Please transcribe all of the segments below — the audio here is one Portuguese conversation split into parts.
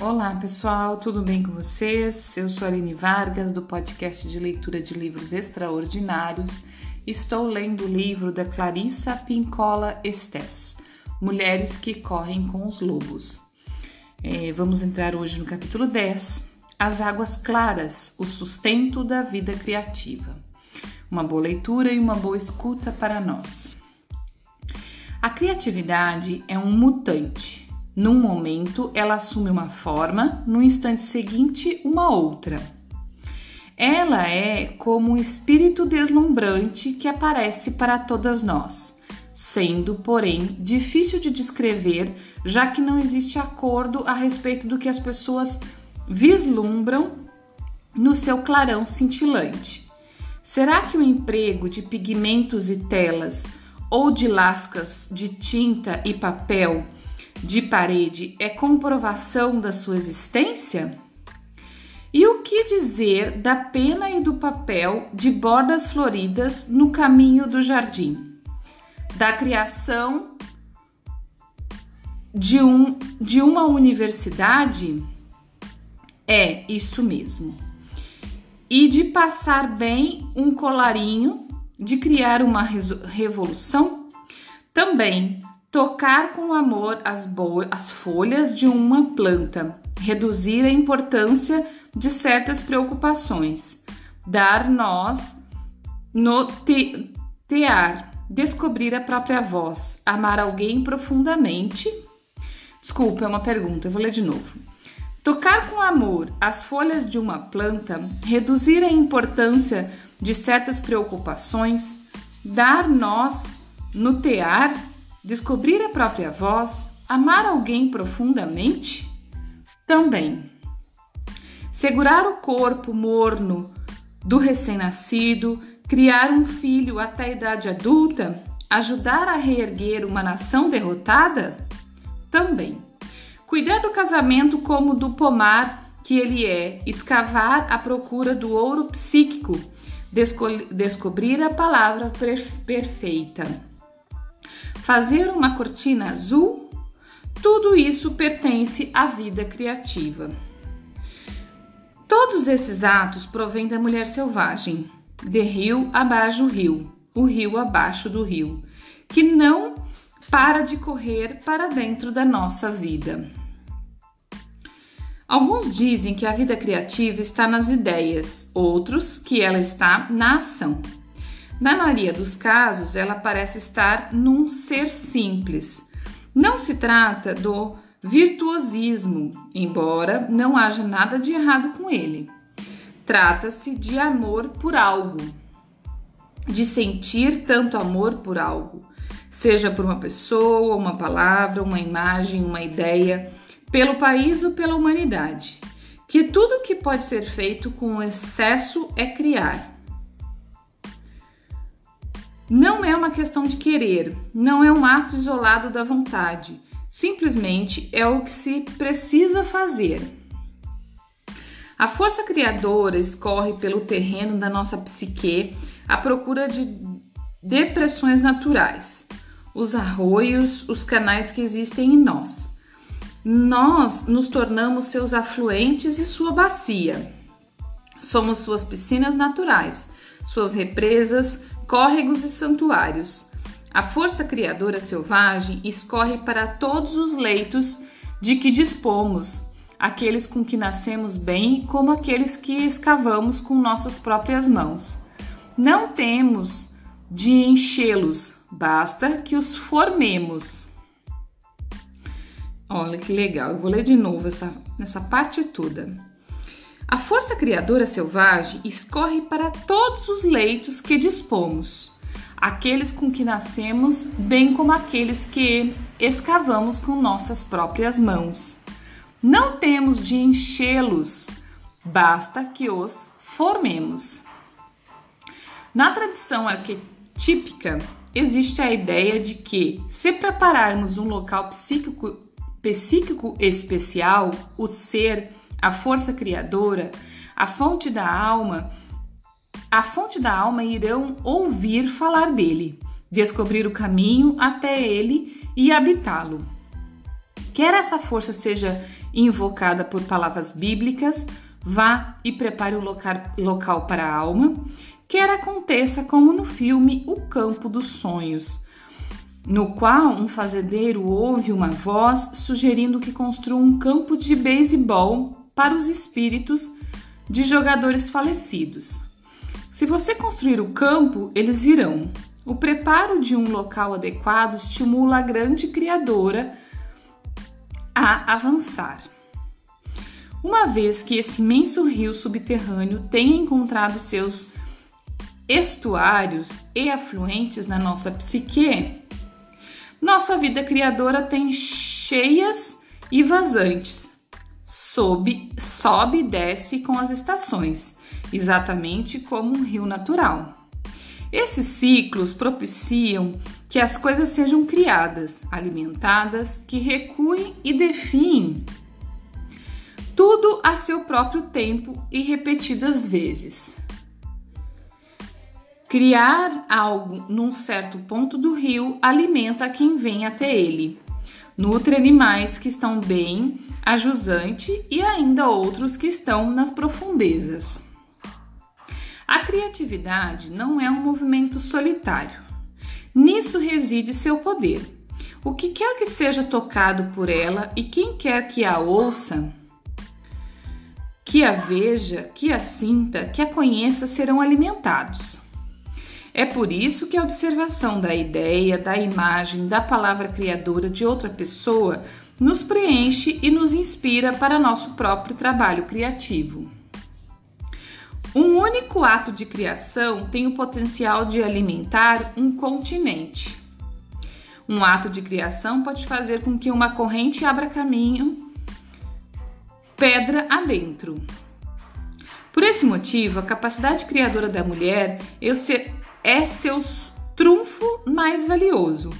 Olá pessoal, tudo bem com vocês? Eu sou Aline Vargas do podcast de leitura de livros extraordinários. Estou lendo o livro da Clarissa Pincola Estes, Mulheres que Correm com os Lobos. É, vamos entrar hoje no capítulo 10, As Águas Claras, o sustento da vida criativa. Uma boa leitura e uma boa escuta para nós. A criatividade é um mutante num momento, ela assume uma forma, no instante seguinte, uma outra. Ela é como um espírito deslumbrante que aparece para todas nós, sendo, porém, difícil de descrever, já que não existe acordo a respeito do que as pessoas vislumbram no seu clarão cintilante. Será que o emprego de pigmentos e telas ou de lascas de tinta e papel de parede é comprovação da sua existência? E o que dizer da pena e do papel de bordas floridas no caminho do jardim? Da criação de, um, de uma universidade? É isso mesmo. E de passar bem um colarinho, de criar uma revolução? Também Tocar com amor as, as folhas de uma planta, reduzir a importância de certas preocupações, dar nós no te tear, descobrir a própria voz, amar alguém profundamente. Desculpa, é uma pergunta, eu vou ler de novo. Tocar com amor as folhas de uma planta, reduzir a importância de certas preocupações, dar nós no tear Descobrir a própria voz, amar alguém profundamente? Também. Segurar o corpo morno do recém-nascido, criar um filho até a idade adulta, ajudar a reerguer uma nação derrotada? Também. Cuidar do casamento como do pomar que ele é, escavar à procura do ouro psíquico, descobrir a palavra perfeita fazer uma cortina azul, tudo isso pertence à vida criativa. Todos esses atos provêm da mulher selvagem, de rio abaixo do rio, o rio abaixo do rio, que não para de correr para dentro da nossa vida. Alguns dizem que a vida criativa está nas ideias, outros que ela está na ação. Na maioria dos casos, ela parece estar num ser simples. Não se trata do virtuosismo, embora não haja nada de errado com ele. Trata-se de amor por algo, de sentir tanto amor por algo, seja por uma pessoa, uma palavra, uma imagem, uma ideia, pelo país ou pela humanidade. Que tudo que pode ser feito com excesso é criar não é uma questão de querer, não é um ato isolado da vontade, simplesmente é o que se precisa fazer. A força criadora escorre pelo terreno da nossa psique à procura de depressões naturais, os arroios, os canais que existem em nós. Nós nos tornamos seus afluentes e sua bacia. Somos suas piscinas naturais, suas represas, córregos e santuários. A força criadora selvagem escorre para todos os leitos de que dispomos, aqueles com que nascemos bem, como aqueles que escavamos com nossas próprias mãos. Não temos de enchê-los, basta que os formemos. Olha que legal, eu vou ler de novo essa, essa parte toda. A força criadora selvagem escorre para todos os leitos que dispomos, aqueles com que nascemos, bem como aqueles que escavamos com nossas próprias mãos. Não temos de enchê-los, basta que os formemos. Na tradição arquetípica, existe a ideia de que, se prepararmos um local psíquico, psíquico especial, o ser, a força criadora, a fonte da alma, a fonte da alma irão ouvir falar dele, descobrir o caminho até ele e habitá-lo. Quer essa força seja invocada por palavras bíblicas, vá e prepare o local para a alma, quer aconteça como no filme O Campo dos Sonhos, no qual um fazendeiro ouve uma voz sugerindo que construa um campo de beisebol para os espíritos de jogadores falecidos. Se você construir o campo, eles virão. O preparo de um local adequado estimula a grande criadora a avançar. Uma vez que esse imenso rio subterrâneo tenha encontrado seus estuários e afluentes na nossa psique, nossa vida criadora tem cheias e vazantes, sobe, sobe e desce com as estações, exatamente como um rio natural. Esses ciclos propiciam que as coisas sejam criadas, alimentadas, que recuem e definem tudo a seu próprio tempo e repetidas vezes. Criar algo num certo ponto do rio alimenta quem vem até ele. Nutre animais que estão bem a jusante e ainda outros que estão nas profundezas. A criatividade não é um movimento solitário. Nisso reside seu poder. O que quer que seja tocado por ela e quem quer que a ouça, que a veja, que a sinta, que a conheça serão alimentados. É por isso que a observação da ideia, da imagem, da palavra criadora de outra pessoa nos preenche e nos inspira para nosso próprio trabalho criativo. Um único ato de criação tem o potencial de alimentar um continente. Um ato de criação pode fazer com que uma corrente abra caminho pedra adentro. Por esse motivo, a capacidade criadora da mulher é seu trunfo mais valioso,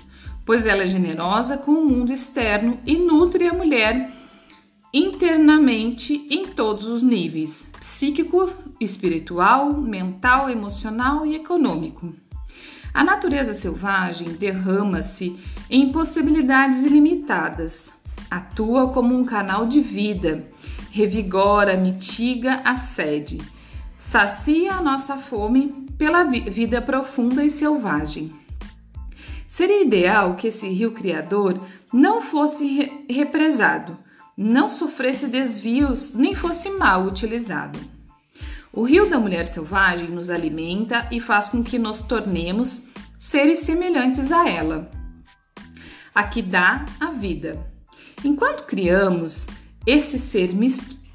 pois ela é generosa com o mundo externo e nutre a mulher internamente em todos os níveis psíquico, espiritual, mental, emocional e econômico. A natureza selvagem derrama-se em possibilidades ilimitadas, atua como um canal de vida, revigora, mitiga a sede, sacia a nossa fome pela vida profunda e selvagem. Seria ideal que esse rio criador não fosse represado, não sofresse desvios nem fosse mal utilizado. O rio da mulher selvagem nos alimenta e faz com que nos tornemos seres semelhantes a ela, a que dá a vida. Enquanto criamos, esse ser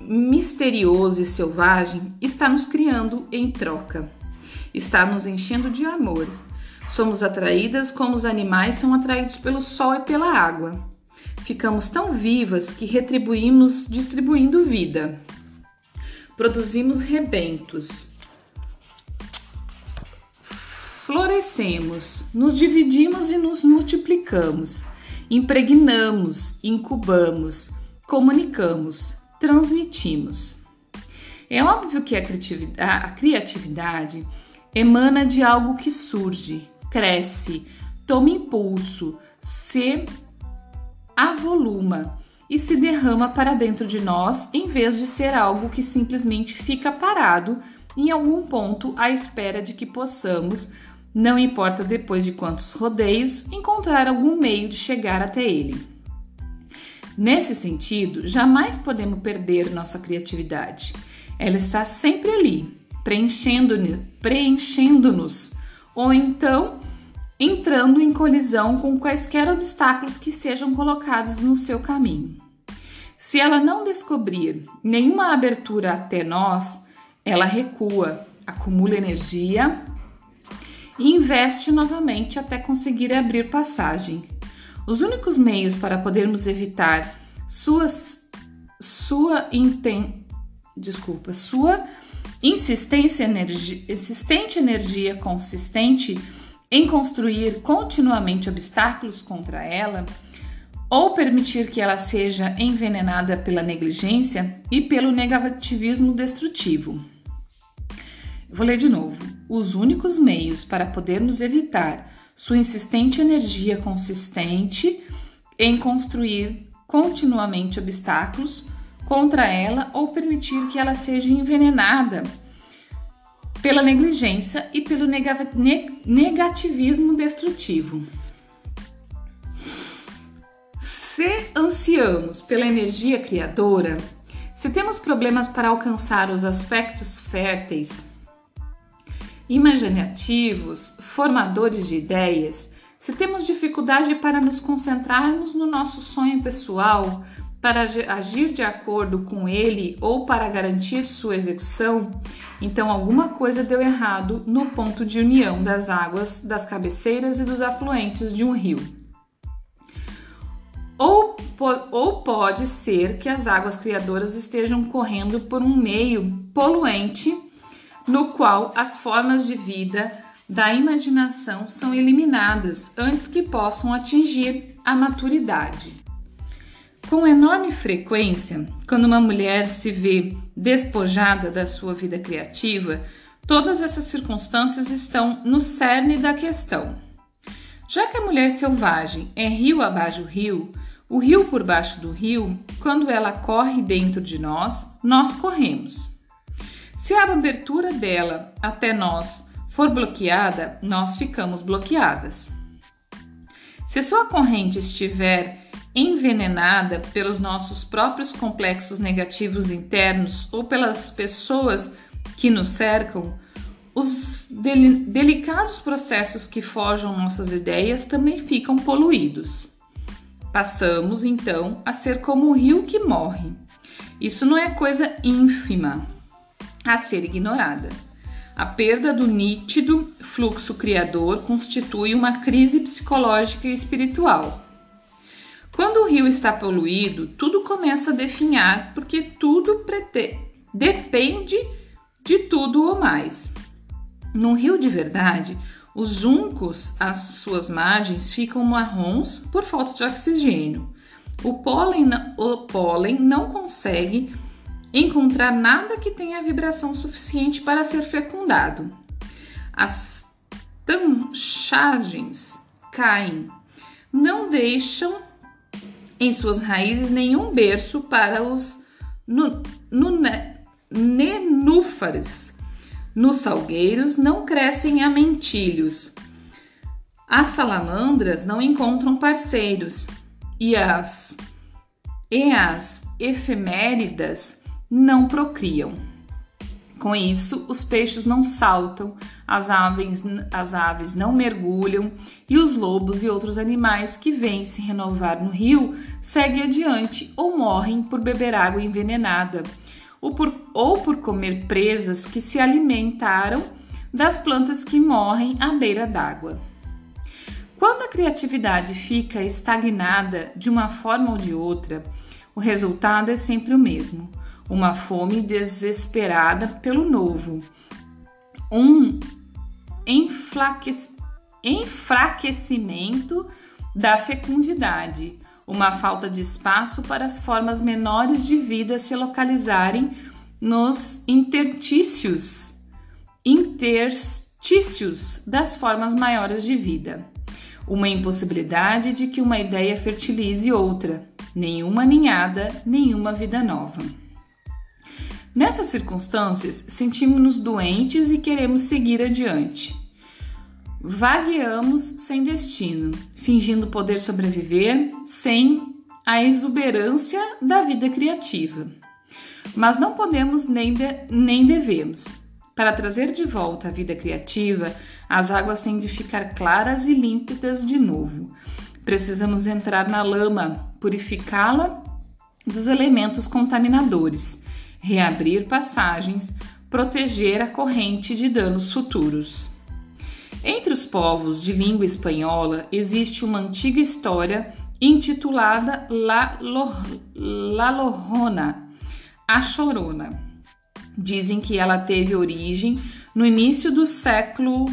misterioso e selvagem está nos criando em troca, está nos enchendo de amor. Somos atraídas como os animais são atraídos pelo sol e pela água. Ficamos tão vivas que retribuímos distribuindo vida. Produzimos rebentos. Florescemos, nos dividimos e nos multiplicamos. Impregnamos, incubamos, comunicamos, transmitimos. É óbvio que a criatividade, emana de algo que surge, cresce, toma impulso, se avoluma e se derrama para dentro de nós, em vez de ser algo que simplesmente fica parado em algum ponto à espera de que possamos, não importa depois de quantos rodeios, encontrar algum meio de chegar até ele. Nesse sentido, jamais podemos perder nossa criatividade. Ela está sempre ali, preenchendo-nos, preenchendo ou então entrando em colisão com quaisquer obstáculos que sejam colocados no seu caminho. Se ela não descobrir nenhuma abertura até nós, ela recua, acumula energia e investe novamente até conseguir abrir passagem. Os únicos meios para podermos evitar suas, sua inten, desculpa, sua insistência energia, insistente energia consistente em construir continuamente obstáculos contra ela ou permitir que ela seja envenenada pela negligência e pelo negativismo destrutivo. Vou ler de novo. Os únicos meios para podermos evitar sua insistente energia consistente em construir continuamente obstáculos contra ela ou permitir que ela seja envenenada pela negligência e pelo negativismo destrutivo. Se ansiamos pela energia criadora, se temos problemas para alcançar os aspectos férteis, imaginativos, formadores de ideias, se temos dificuldade para nos concentrarmos no nosso sonho pessoal, para agir de acordo com ele ou para garantir sua execução, então alguma coisa deu errado no ponto de união das águas das cabeceiras e dos afluentes de um rio. Ou, ou pode ser que as águas criadoras estejam correndo por um meio poluente no qual as formas de vida da imaginação são eliminadas antes que possam atingir a maturidade. Com enorme frequência, quando uma mulher se vê despojada da sua vida criativa, todas essas circunstâncias estão no cerne da questão. Já que a mulher selvagem é rio abaixo rio, o rio por baixo do rio, quando ela corre dentro de nós, nós corremos. Se a abertura dela até nós for bloqueada, nós ficamos bloqueadas. Se sua corrente estiver envenenada pelos nossos próprios complexos negativos internos ou pelas pessoas que nos cercam, os del delicados processos que forjam nossas ideias também ficam poluídos. Passamos então a ser como o rio que morre. Isso não é coisa ínfima a ser ignorada. A perda do nítido fluxo criador constitui uma crise psicológica e espiritual. Quando o rio está poluído, tudo começa a definhar porque tudo depende de tudo ou mais. Num rio de verdade, os juncos às suas margens ficam marrons por falta de oxigênio. O pólen, o pólen não consegue encontrar nada que tenha vibração suficiente para ser fecundado. As tanchagens caem, não deixam em suas raízes nenhum berço para os nenúfares. Nos salgueiros não crescem amentilhos. As salamandras não encontram parceiros e as e as efeméridas não procriam. Com isso, os peixes não saltam, as aves, as aves não mergulham e os lobos e outros animais que vêm se renovar no rio seguem adiante ou morrem por beber água envenenada ou por, ou por comer presas que se alimentaram das plantas que morrem à beira d'água. Quando a criatividade fica estagnada de uma forma ou de outra, o resultado é sempre o mesmo uma fome desesperada pelo novo, um enfraquecimento da fecundidade, uma falta de espaço para as formas menores de vida se localizarem nos intertícios, interstícios das formas maiores de vida. Uma impossibilidade de que uma ideia fertilize outra, nenhuma ninhada, nenhuma vida nova. Nessas circunstâncias, sentimos-nos doentes e queremos seguir adiante. Vagueamos sem destino, fingindo poder sobreviver sem a exuberância da vida criativa. Mas não podemos nem, de, nem devemos. Para trazer de volta a vida criativa, as águas têm de ficar claras e límpidas de novo. Precisamos entrar na lama, purificá-la dos elementos contaminadores reabrir passagens, proteger a corrente de danos futuros. Entre os povos de língua espanhola existe uma antiga história intitulada La, Lorona, a Chorona. Dizem que ela teve origem no início do século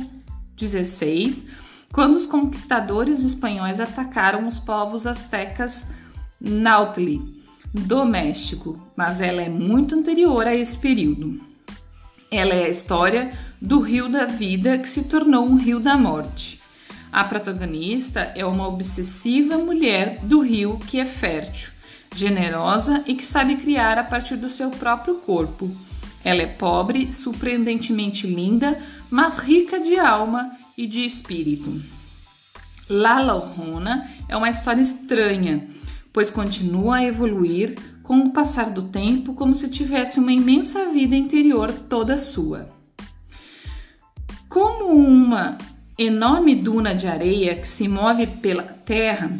XVI, quando os conquistadores espanhóis atacaram os povos astecas Nautli, doméstico, mas ela é muito anterior a esse período. Ela é a história do rio da vida que se tornou um rio da morte. A protagonista é uma obsessiva mulher do rio que é fértil, generosa e que sabe criar a partir do seu próprio corpo. Ela é pobre, surpreendentemente linda, mas rica de alma e de espírito. La é uma história estranha, pois continua a evoluir com o passar do tempo como se tivesse uma imensa vida interior toda sua. Como uma enorme duna de areia que se move pela terra,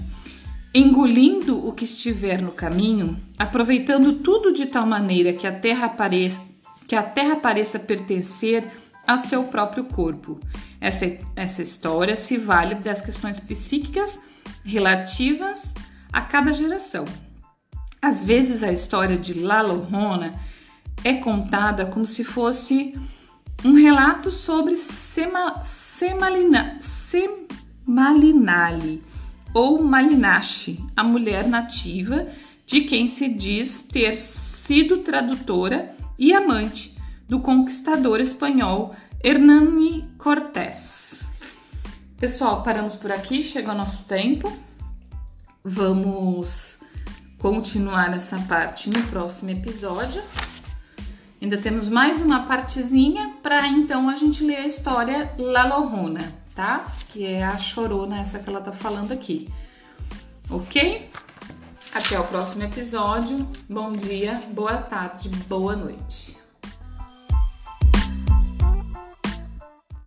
engolindo o que estiver no caminho, aproveitando tudo de tal maneira que a terra pareça, que a terra pareça pertencer a seu próprio corpo. Essa, essa história se vale das questões psíquicas relativas a cada geração. Às vezes a história de La Llorona é contada como se fosse um relato sobre Sema, Semalina, Semalinali ou Malinache, a mulher nativa de quem se diz ter sido tradutora e amante do conquistador espanhol Hernani Cortés. Pessoal, paramos por aqui, chegou nosso tempo. Vamos continuar essa parte no próximo episódio. Ainda temos mais uma partezinha para então a gente ler a história La Llorona tá? Que é a chorona, essa que ela tá falando aqui. Ok? Até o próximo episódio. Bom dia, boa tarde, boa noite.